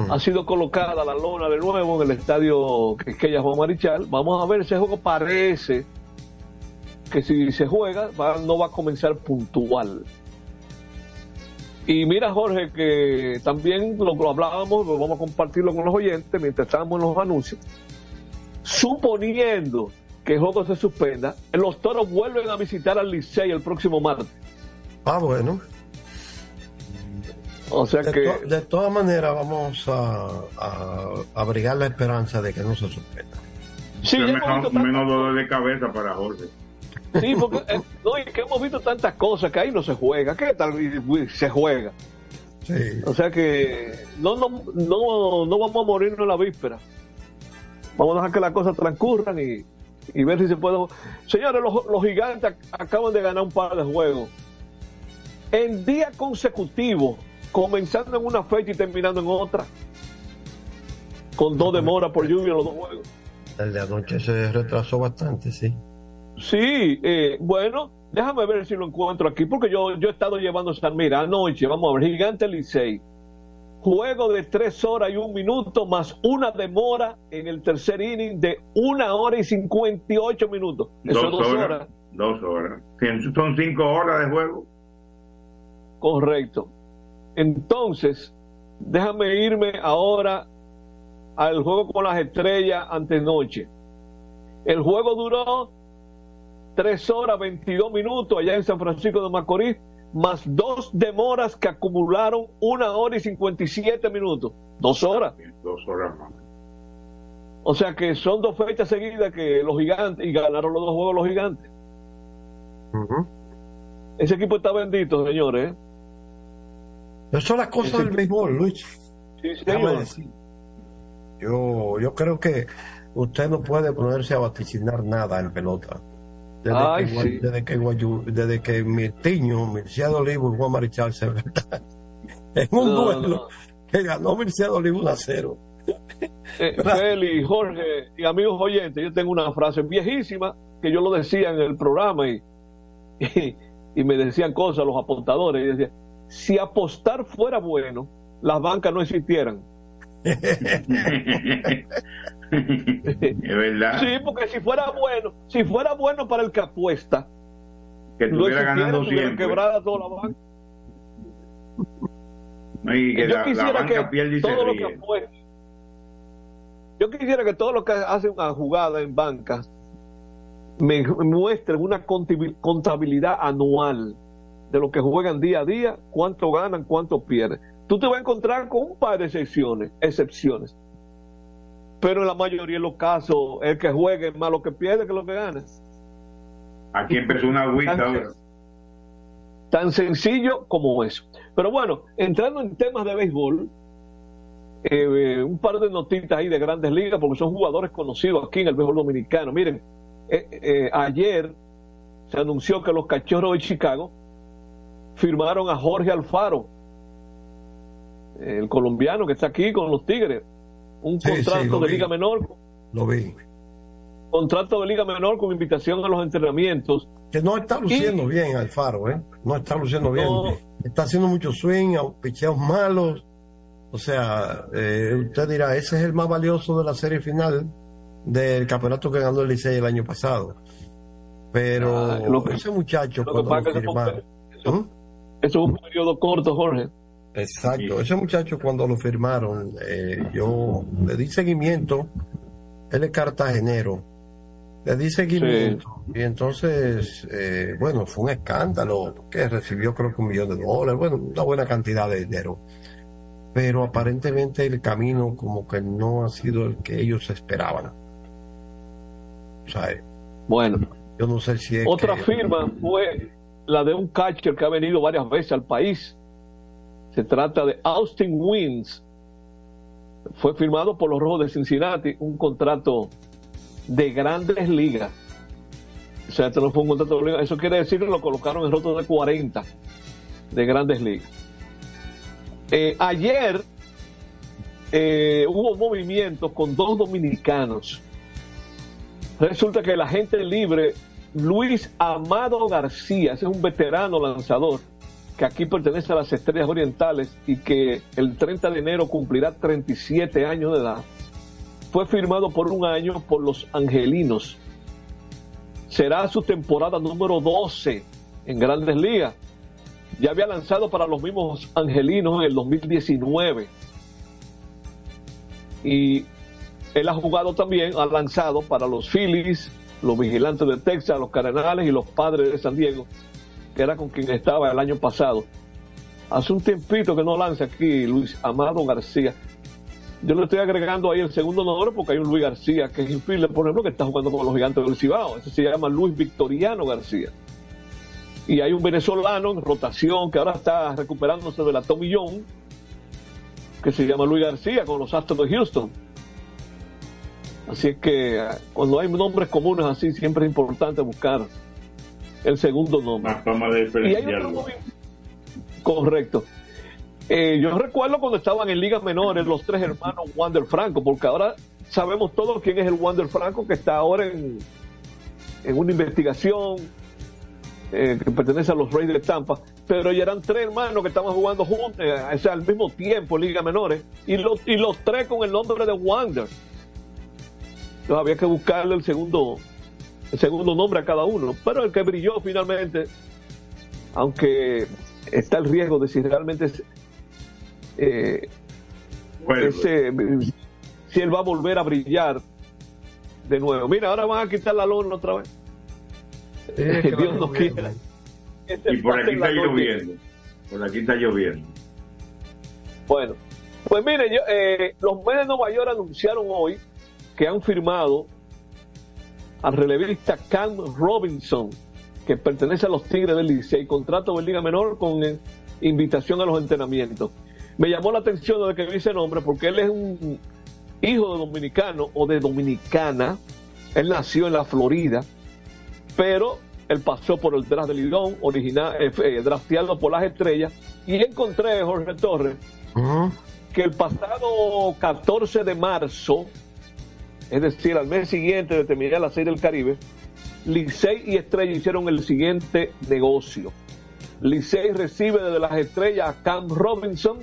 Ha sido colocada la lona de nuevo en el estadio Quisqueya Juan Marichal. Vamos a ver, ese juego parece que si se juega va- no va a comenzar puntual. Y mira, Jorge, que también lo, lo hablábamos, lo vamos a compartirlo con los oyentes mientras estábamos en los anuncios. Suponiendo que el juego se suspenda, los toros vuelven a visitar al Licey el próximo martes. Ah, bueno. O sea de, que. to- de todas maneras, vamos a, a abrigar la esperanza de que no se suspenda. Sí, menos, menos dolor de cabeza para Jorge. Sí, porque eh, no, y que hemos visto tantas cosas que ahí no se juega. ¿Qué tal se juega? O sea que no, no, no, no vamos a morirnos en la víspera. Vamos a dejar que las cosas transcurran y, y ver si se puede. Señores, los, los gigantes ac- acaban de ganar un par de juegos. En día consecutivo, comenzando en una fecha y terminando en otra. Con dos demoras por lluvia en los dos juegos. El de anoche se retrasó bastante, sí. Sí, eh, bueno, déjame ver si lo encuentro aquí, porque yo, yo he estado llevando San Mira anoche, vamos a ver, Gigante Licey. Juego de tres horas y un minuto, más una demora en el tercer inning de una hora y cincuenta y ocho minutos. Eso Dos dos horas. horas. Dos horas. Son cinco horas de juego. Correcto. Entonces, déjame irme ahora al juego con las estrellas antenoche. El juego duró 3 horas 22 minutos allá en San Francisco de Macorís, más dos demoras que acumularon una hora y 57 minutos. Dos horas. Dos horas más. O sea que son dos fechas seguidas que los gigantes, y ganaron los dos juegos los gigantes. Ese equipo está bendito, señores. ¿eh? Esas son las cosas del béisbol, Luis. Sí, Déjame señor. decir. Yo, yo creo que usted no puede ponerse a vaticinar nada en pelota. Desde, Ay, que, sí. desde que, desde que Mirtiño, Mircea Olivo y Juan Marichal se enfrentaron en un No, duelo no. que ganó Mircea Olivo 1 a 0. Eh, Feli, Jorge y amigos oyentes, yo tengo una frase viejísima que yo lo decía en el programa y, y, y me decían cosas los apostadores. Y decía, si apostar fuera bueno, las bancas no existieran. Es verdad. Sí, porque si fuera bueno, si fuera bueno para el que apuesta, Que no estuviera existiera, ganando siempre. quebrada toda la banca. Y que yo la, la quisiera banca que todo lo que apuesta- yo quisiera que todos los que hacen una jugada en bancas me muestren una contabil- contabilidad anual de lo que juegan día a día, cuánto ganan, cuánto pierden. Tú te vas a encontrar con un par de excepciones, excepciones. Pero en la mayoría de los casos, el que juegue es más lo que pierde que lo que gana. Aquí empezó una agüita Tan- ahora. Tan sencillo como eso. Pero bueno, entrando en temas de béisbol, eh, un par de notitas ahí de grandes ligas, porque son jugadores conocidos aquí en el béisbol dominicano. Miren, eh, eh, ayer se anunció que los cachorros de Chicago firmaron a Jorge Alfaro, el colombiano que está aquí con los Tigres. Un Sí, contrato de vi. liga menor, Lo vi. contrato de liga menor con invitación a los entrenamientos. Que no está luciendo bien Alfaro, ¿eh? No está luciendo bien. Está haciendo mucho swing, picheos malos. O sea, eh, usted dirá, ese es el más valioso de la serie final del campeonato que ganó el Licey el año pasado. Pero Ah, lo que- ese muchacho, lo que cuando pasa lo ¿Mm? Eso es un periodo corto, Jorge. Exacto, ese muchacho cuando lo firmaron, eh, yo le di seguimiento, él es cartagenero, le di seguimiento. Y entonces, eh, bueno, fue un escándalo, que recibió creo que un millón de dólares, bueno, una buena cantidad de dinero, pero aparentemente el camino como que no ha sido el que ellos esperaban. O sea, eh, Bueno, yo no sé si es Otra que- firma fue la de un catcher que ha venido varias veces al país. Se trata de Austin Wins. Fue firmado por los Rojos de Cincinnati, un contrato de grandes ligas. O sea, este no fue un contrato de liga. Eso quiere decir que lo colocaron en roto de 40 de grandes ligas. Eh, ayer eh, hubo movimientos con dos dominicanos. Resulta que el agente libre Luis Amado García, es un veterano lanzador que aquí pertenece a las Estrellas Orientales y que el 30 de enero cumplirá 37 años de edad, fue firmado por un año por los Angelinos. Será su temporada número 12 en Grandes Ligas. ya había lanzado para los mismos angelinos en el 2019. Y él ha jugado también, ha lanzado para los Phillies, los Vigilantes de Texas, los Cardenales y los Padres de San Diego, que era con quien estaba el año pasado. Hace un tiempito que no lanza aquí Luis Amado García. Yo le estoy agregando ahí el segundo nombre porque hay un Luis García que es infielder, por ejemplo, que está jugando con los gigantes del Cibao. Ese se llama Luis Victoriano García. Y hay un venezolano en rotación que ahora está recuperándose de la Tommy John, que se llama Luis García con los Astros de Houston. Así es que eh, cuando hay nombres comunes así, siempre es importante buscar el segundo nombre. Más fama de diferenciarlo. Correcto. Eh, yo recuerdo cuando estaban en ligas menores los tres hermanos Wander Franco, porque ahora sabemos todos quién es el Wander Franco que está ahora en, en una investigación eh, que pertenece a los Reyes de Tampa, pero ya eran tres hermanos que estaban jugando juntos, eh, o sea, al mismo tiempo ligas menores, y los, y los tres con el nombre de Wander. Entonces había que buscarle el segundo, segundo nombre a cada uno, pero el que brilló finalmente, aunque está el riesgo de si realmente es, eh, ese, si él va a volver a brillar de nuevo. Mira, ahora van a quitar la lona otra vez. es que la Dios no quiera. Ese Y por aquí está lloviendo. Por aquí está lloviendo. Bueno, pues mire, yo, eh, los Mets de Nueva York anunciaron hoy que han firmado al relevista Cam Robinson, que pertenece a los Tigres del Licey, contrato de Liga Menor con eh, invitación a los entrenamientos. Me llamó la atención de que vi ese nombre porque él es un hijo de dominicano o de dominicana. Él nació en la Florida, pero él pasó por el draft de Lidón, original, eh, eh, drafteado por las estrellas, y encontré, Jorge Torres, que el pasado 14 de marzo, es decir, al mes siguiente de terminar la serie del Caribe, Licey y Estrella hicieron el siguiente negocio. Licey recibe desde las estrellas a Cam Robinson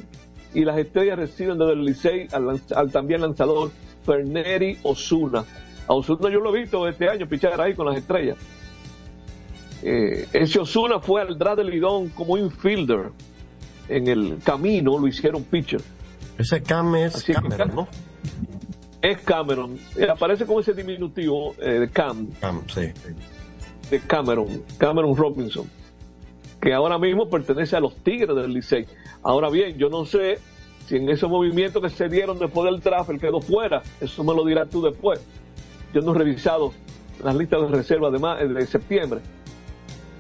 y las estrellas reciben desde el Licey al, también lanzador Ferneri Osuna. A Osuna yo lo he visto este año pichar ahí con las estrellas. Eh, ese Osuna fue al draft de Lidón como infielder. En el camino lo hicieron pitcher. Ese Cam es Cameron, ¿no? Es Cameron. Eh, aparece con ese diminutivo eh, de Cam, Cam, sí. de Cameron, Cameron Robinson, que ahora mismo pertenece a los Tigres del Licey. Ahora bien, yo no sé si en esos movimientos que se dieron después del draft él quedó fuera. Eso me lo dirás tú después. Yo no he revisado las listas de reserva de, de septiembre.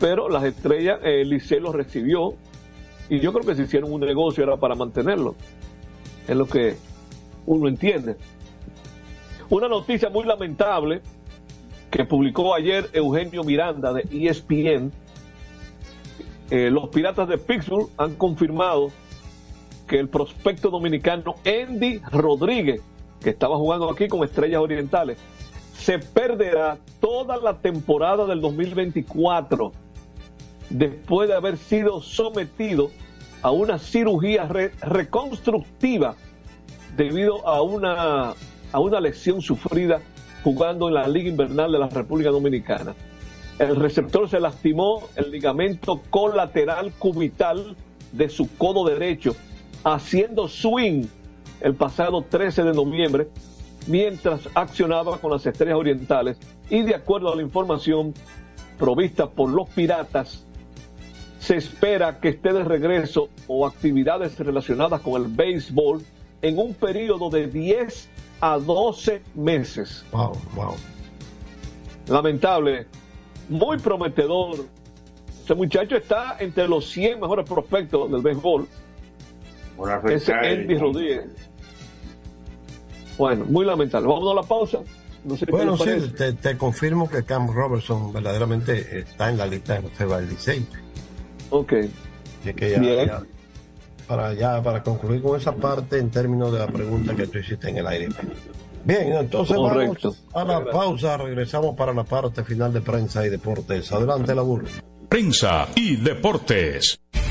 Pero las estrellas, eh, el Licey lo recibió y yo creo que si hicieron un negocio era para mantenerlo. Es lo que uno entiende. Una noticia muy lamentable que publicó ayer Eugenio Miranda de ESPN. Eh, los Piratas de Pittsburgh han confirmado que el prospecto dominicano Andy Rodríguez, que estaba jugando aquí con Estrellas Orientales, se perderá toda la temporada del 2024 después de haber sido sometido a una cirugía re- reconstructiva debido a una, a una lesión sufrida jugando en la Liga Invernal de la República Dominicana. El receptor se lastimó el ligamento colateral cubital de su codo derecho, haciendo swing el pasado 13 de noviembre, mientras accionaba con las Estrellas Orientales. Y de acuerdo a la información provista por los Piratas, se espera que esté de regreso o actividades relacionadas con el béisbol en un periodo de 10 a 12 meses. Wow, wow. Lamentable, muy prometedor. Ese muchacho está entre los 100 mejores prospectos del béisbol. Ese Andy Rodríguez. Bueno, muy lamentable. Vamos a la pausa. No sé Bueno, sí, te, te confirmo que Cam Robertson verdaderamente está en la lista de reserva del. Ok. Y que ya- Bien. ya- para ya para concluir con esa parte en términos de la pregunta que tú hiciste en el aire. Bien, entonces Correcto. vamos a la pausa, regresamos para la parte final de prensa y deportes. Adelante, la burla. Prensa y deportes.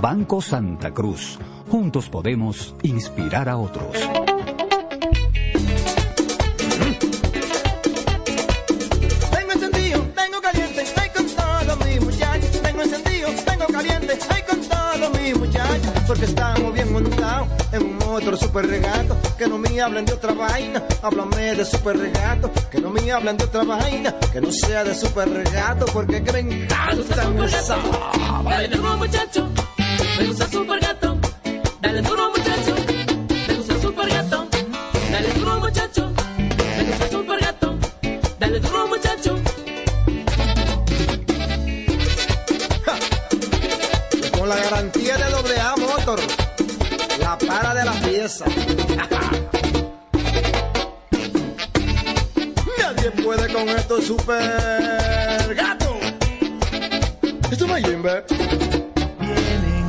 Banco Santa Cruz. Juntos podemos inspirar a otros. Tengo encendido, tengo caliente, estoy con todos mis muchachos. Tengo encendido, tengo caliente, estoy con todos mis muchachos. Porque estamos bien montados en un motor otro super regato, que no me hablen de otra vaina, háblame de super regato, que no me hablen de otra vaina, que no sea de super regato, porque que me encanta esa. Dale duro muchacho, me gusta super gato. Dale duro muchacho, me gusta super gato. Dale duro muchacho, me gusta super gato. Dale duro muchacho. Con la garantía de doble A Motor, la para de la pieza. Nadie puede con esto super gato. Esto es Jimbe.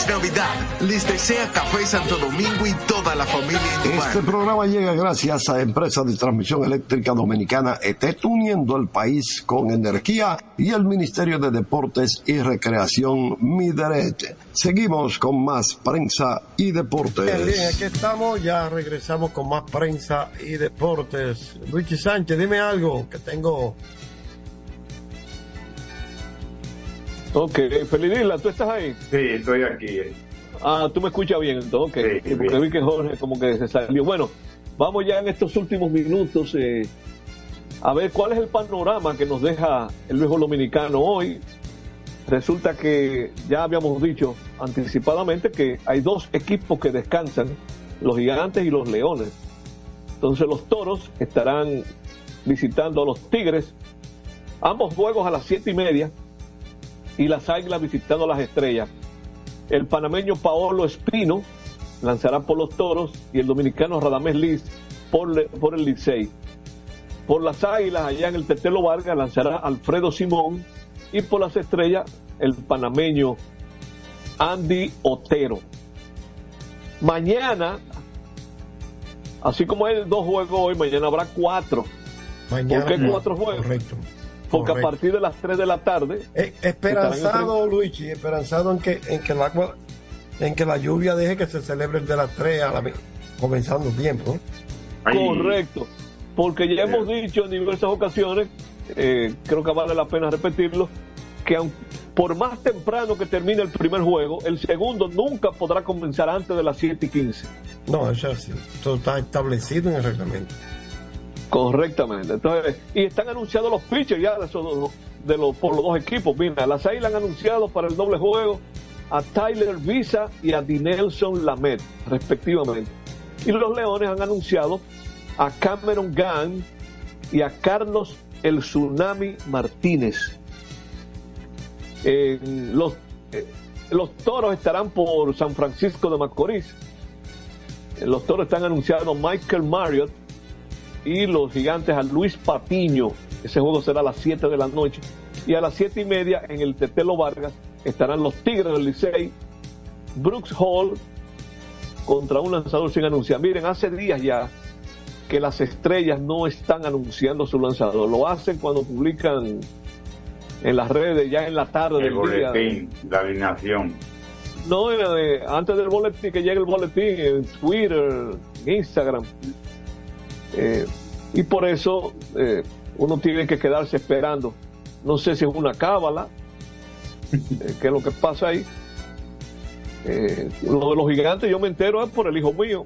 Feliz Navidad. Les desea Café Santo Domingo y toda la familia. Este programa llega gracias a Empresa de Transmisión Eléctrica Dominicana ET, uniendo el país con energía y el Ministerio de Deportes y Recreación Mideret. Seguimos con más prensa y Bien, bien, deportes. aquí estamos, ya regresamos con más prensa y deportes. Luigi Sánchez, dime algo que tengo. Ok, Felidila, ¿tú estás ahí? Sí, estoy aquí. Ah, tú me escuchas bien, entonces, ok. Sí, porque bien. vi que Jorge como que se salió. Bueno, vamos ya en estos últimos minutos eh, a ver cuál es el panorama que nos deja el viejo dominicano hoy. Resulta que ya habíamos dicho anticipadamente que hay dos equipos que descansan, los gigantes y los leones. Entonces los toros estarán visitando a los tigres, ambos juegos a las siete y media, y las águilas visitando las estrellas. El panameño Paolo Espino lanzará por los toros y el dominicano Radamés Liz por, por el Licey. Por las águilas, allá en el Tetelo Vargas, lanzará Alfredo Simón y por las estrellas, el panameño Andy Otero. Mañana, así como hay dos juegos hoy, mañana habrá cuatro. Mañana, ¿Por qué cuatro juegos? Correcto. Porque a partir de las 3 de la tarde. Eh, Esperanzado, Luigi, esperanzado en que, en que el agua, en que la lluvia deje que se celebre el de las 3 a la comenzando el tiempo. ¿no? Correcto, porque ya hemos dicho en diversas ocasiones, eh, creo que vale la pena repetirlo, que aun- por más temprano que termine el primer juego, el segundo nunca podrá comenzar antes de las 7 y 15. No, eso es así. Eso está establecido en el reglamento. Correctamente. Entonces, y están anunciados los pitchers ya de, esos de los, por los dos equipos. Mira, las Águilas han anunciado para el doble juego a Tyler Visa y a Dinelson Lamet, respectivamente. Y los Leones han anunciado a Cameron Gunn y a Carlos El Tsunami Martínez. Eh, los, eh, los toros estarán por San Francisco de Macorís. Eh, Los toros están anunciados Michael Marriott y los gigantes a Luis Patiño. Ese juego será a las 7 de la noche. Y a las 7 y media en el Tetelo Vargas estarán los Tigres del Licey, Brooks Hall contra un lanzador sin anunciar. Miren, hace días ya que las estrellas no están anunciando su lanzador. Lo hacen cuando publican en las redes, ya en la tarde El del día. boletín, la alineación. No, eh, antes del boletín, que llegue el boletín en Twitter, en Instagram. Eh, y por eso eh, uno tiene que quedarse esperando. No sé si es una cábala, eh, qué es lo que pasa ahí. Eh, lo de los gigantes yo me entero es por el hijo mío,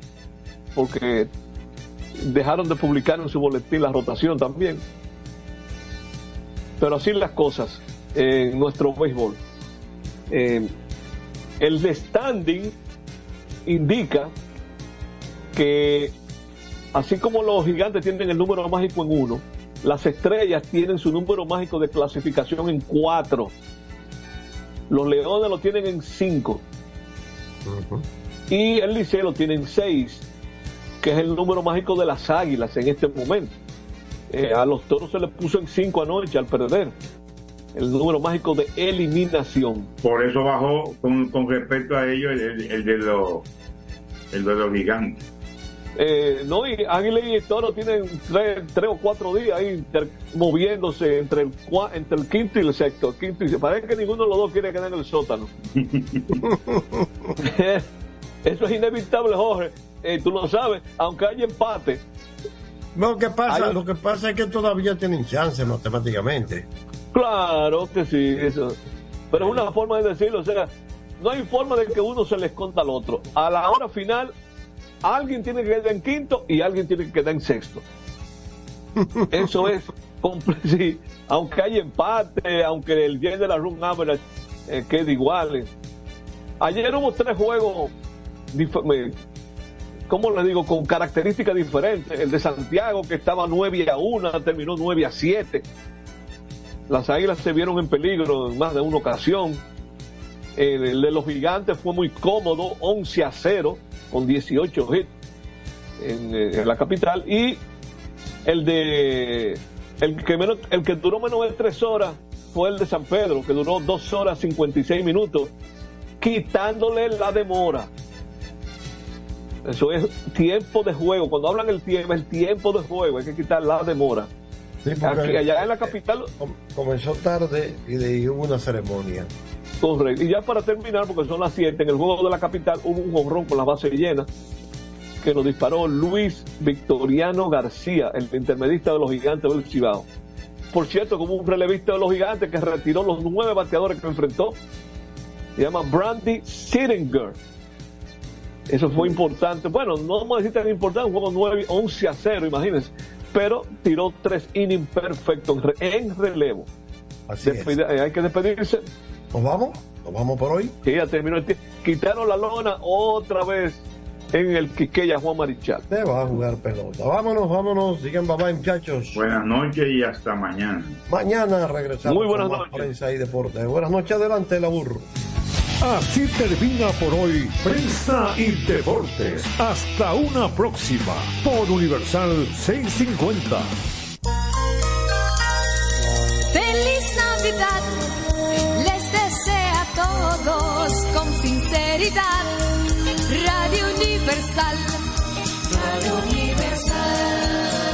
porque dejaron de publicar en su boletín la rotación también. Pero así las cosas en nuestro béisbol. El standing indica que así como los gigantes tienen el número mágico en uno, las estrellas tienen su número mágico de clasificación en cuatro. Los leones lo tienen en cinco. Y el liceo lo tiene en seis, que es el número mágico de las águilas en este momento. Eh, a los toros se les puso en cinco anoche al perder. El número mágico de eliminación. Por eso bajó con, con respecto a ellos el, el- el de los el de los gigantes. Eh, no, y Águila y Toro tienen tres, tres o cuatro días ahí inter- moviéndose entre el, cua- entre el quinto y el sexto. El quinto y parece que ninguno de los dos quiere quedar en el sótano. Eso es inevitable, Jorge. Eh, tú lo sabes, aunque haya empate. Lo que pasa, Hay- lo que pasa es que todavía tienen chance matemáticamente. Claro que sí, eso. Pero es una forma de decirlo, o sea, no hay forma de que uno se le esconda al otro. A la hora final, alguien tiene que quedar en quinto y alguien tiene que quedar en sexto. Eso es, sí, aunque hay empate, aunque el bien de la run average eh, quede igual. eh. Ayer hubo tres juegos, me- ¿cómo le digo? Con características diferentes. El de Santiago, que estaba 9 a 1, terminó 9 a 7. Las águilas se vieron en peligro en más de una ocasión. El, el de los gigantes fue muy cómodo, 11 a 0, con 18 hits en, eh, en la capital. Y el de. El que, menos, el que duró menos de 3 horas fue el de San Pedro, que duró 2 horas 56 minutos, quitándole la demora. Eso es tiempo de juego. Cuando hablan el tiempo, el tiempo de juego, hay que quitar la demora. Sí, porque Aquí, allá en la capital, com- comenzó tarde y de ahí hubo una ceremonia. Correcto. Y ya para terminar, porque son las 7, en el juego de la capital hubo un jonrón con la base llena que nos disparó Luis Victoriano García, el intermedista de los gigantes del Cibao. Por cierto, como un relevista de los gigantes que retiró los nueve bateadores que enfrentó, se llama Brandy Sittinger. Eso fue importante. Bueno, no vamos a decir tan importante, un juego 9, 11 a 0, imagínense. Pero tiró tres innings perfectos en re- en relevo. Así es. Eh, hay que despedirse. ¿Nos vamos? ¿Nos vamos por hoy? Sí, ya terminó el tiempo. Quitaron la lona otra vez en el Quiqueya Juan Marichal. Se va a jugar pelota. Vámonos, vámonos. Bye bye, muchachos. Buenas noches y hasta mañana. Mañana regresamos Muy buenas con más noches. prensa y deporte. Buenas noches, adelante, la burro. Así termina por hoy Prensa y Deportes. Hasta una próxima por Universal 650. Feliz Navidad, desea a todos con sinceridad. Radio Universal, Radio Universal.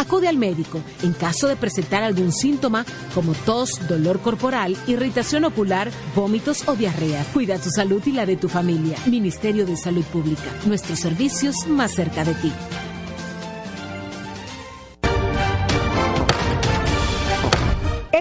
Acude al médico en caso de presentar algún síntoma como tos, dolor corporal, irritación ocular, vómitos o diarrea. Cuida tu salud y la de tu familia. Ministerio de Salud Pública. Nuestros servicios más cerca de ti.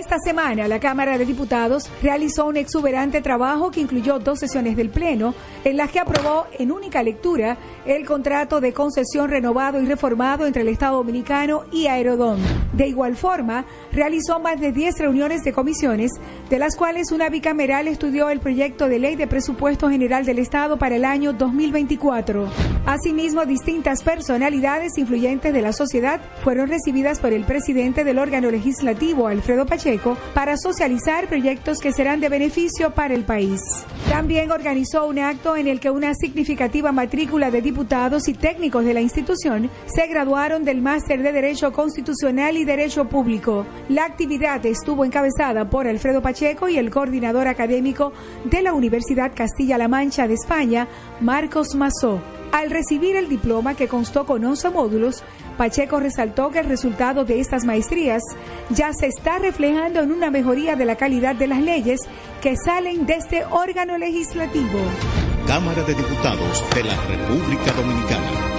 Esta semana la Cámara de Diputados realizó un exuberante trabajo que incluyó dos sesiones del Pleno en las que aprobó en única lectura el contrato de concesión renovado y reformado entre el Estado Dominicano y Aerodón. De igual forma, realizó más de 10 reuniones de comisiones, de las cuales una bicameral estudió el proyecto de ley de presupuesto general del Estado para el año 2024. Asimismo, distintas personalidades influyentes de la sociedad fueron recibidas por el presidente del órgano legislativo, Alfredo Pacheco, para socializar proyectos que serán de beneficio para el país. También organizó un acto en el que una significativa matrícula de diputados y técnicos de la institución se graduaron del máster de Derecho Constitucional y Derecho Público. La actividad estuvo encabezada por Alfredo Pacheco y el coordinador académico de la Universidad Castilla-La Mancha de España, Marcos Mazó. Al recibir el diploma que constó con 11 módulos, Pacheco resaltó que el resultado de estas maestrías ya se está reflejando en una mejoría de la calidad de las leyes que salen de este órgano legislativo. Cámara de Diputados de la República Dominicana.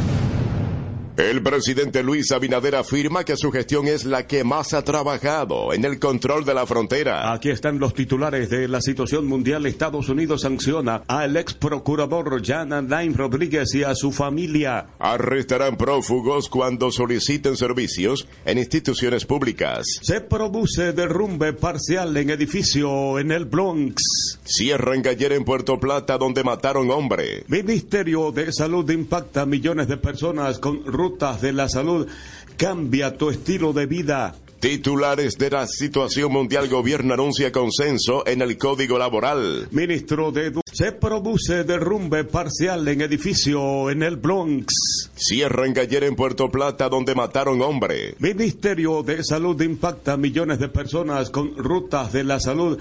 El presidente Luis Abinader afirma que su gestión es la que más ha trabajado en el control de la frontera. Aquí están los titulares de la situación mundial. Estados Unidos sanciona al ex procurador Jan Alain Rodríguez y a su familia. Arrestarán prófugos cuando soliciten servicios en instituciones públicas. Se produce derrumbe parcial en edificio en el Bronx. Cierran gallera en Puerto Plata donde mataron hombre. Ministerio de Salud impacta a millones de personas con rutas de la salud. Cambia tu estilo de vida. Titulares de la situación mundial gobierno anuncia consenso en el código laboral. Ministro de Edu se produce derrumbe parcial en edificio en el Bronx. Cierran gallera en Puerto Plata donde mataron hombre. Ministerio de Salud impacta a millones de personas con rutas de la salud.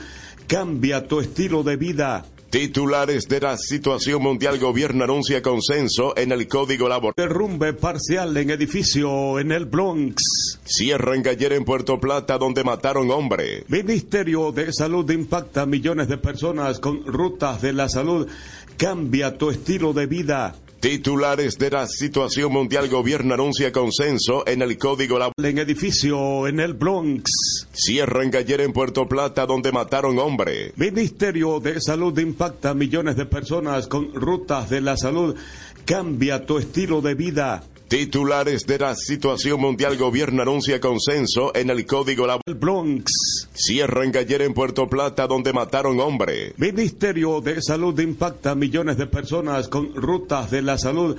Cambia tu estilo de vida. Titulares de la situación mundial gobierno anuncia consenso en el código laboral. Derrumbe parcial en edificio en el Bronx. Cierran gallera en Puerto Plata donde mataron hombre. Ministerio de Salud impacta a millones de personas con rutas de la salud. Cambia tu estilo de vida. Titulares de la situación mundial gobierno anuncia consenso en el código laboral. En edificio en el Bronx. Cierran gallera en Puerto Plata donde mataron hombre. Ministerio de Salud impacta a millones de personas con rutas de la salud. Cambia tu estilo de vida. Titulares de la situación mundial gobierno anuncia consenso en el código laboral. El Bronx. Cierran gallera en Puerto Plata donde mataron hombre. Ministerio de Salud impacta a millones de personas con rutas de la salud.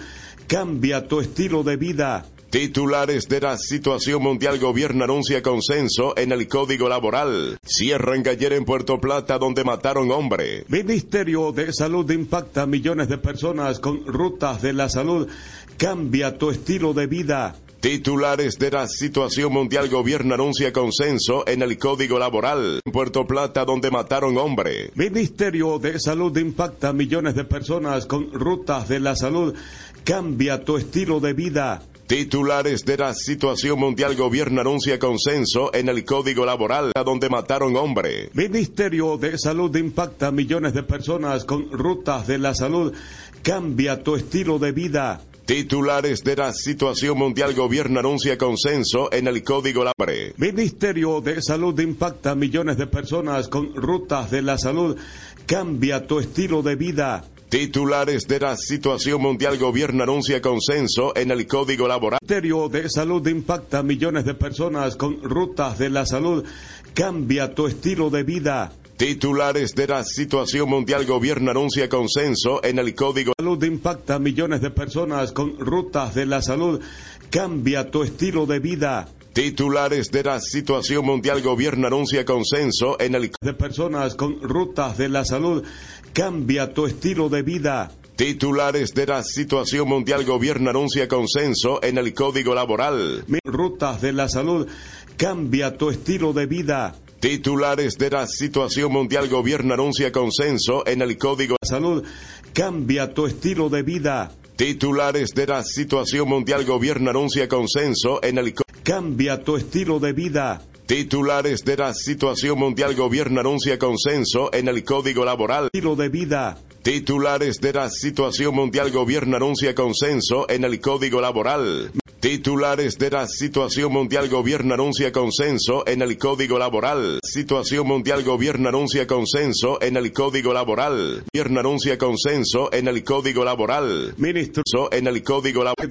Cambia tu estilo de vida. Titulares de la situación mundial gobierno anuncia consenso en el código laboral. Cierran gallera en Puerto Plata donde mataron hombre. Ministerio de Salud impacta a millones de personas con rutas de la salud. Cambia tu estilo de vida. Titulares de la situación mundial gobierno anuncia consenso en el código laboral. En Puerto Plata donde mataron hombre. Ministerio de Salud impacta a millones de personas con rutas de la salud. Cambia tu estilo de vida. Titulares de la situación mundial gobierno anuncia consenso en el código laboral donde mataron hombre. Ministerio de Salud impacta a millones de personas con rutas de la salud. Cambia tu estilo de vida. Titulares de la situación mundial gobierno anuncia consenso en el código laboral. Ministerio de Salud impacta a millones de personas con rutas de la salud. Cambia tu estilo de vida. Titulares de la situación mundial gobierno anuncia consenso en el código laboral. Ministerio de Salud impacta a millones de personas con rutas de la salud. Cambia tu estilo de vida. Titulares de la situación mundial gobierno anuncia consenso en el código. Salud impacta a millones de personas con rutas de la salud. Cambia tu estilo de vida. Titulares de la situación mundial gobierno anuncia consenso en el de personas con rutas de la salud. Cambia tu estilo de vida. Titulares de la situación mundial gobierno anuncia consenso en el código laboral. Rutas de la salud. Cambia tu estilo de vida. Titulares de la situación mundial gobierno anuncia consenso en el código salud. Cambia tu estilo de vida. Titulares de la situación mundial gobierno anuncia consenso en el Cambia tu estilo de vida. Titulares de la situación mundial gobierno anuncia consenso en el código laboral. Estilo de vida. Titulares de la situación mundial gobierno anuncia consenso en el código laboral. Titulares de la situación mundial gobierno anuncia consenso en el código laboral. Situación mundial gobierno anuncia consenso en el código laboral. Gobierno anuncia consenso en el código laboral. Ministro en el código laboral.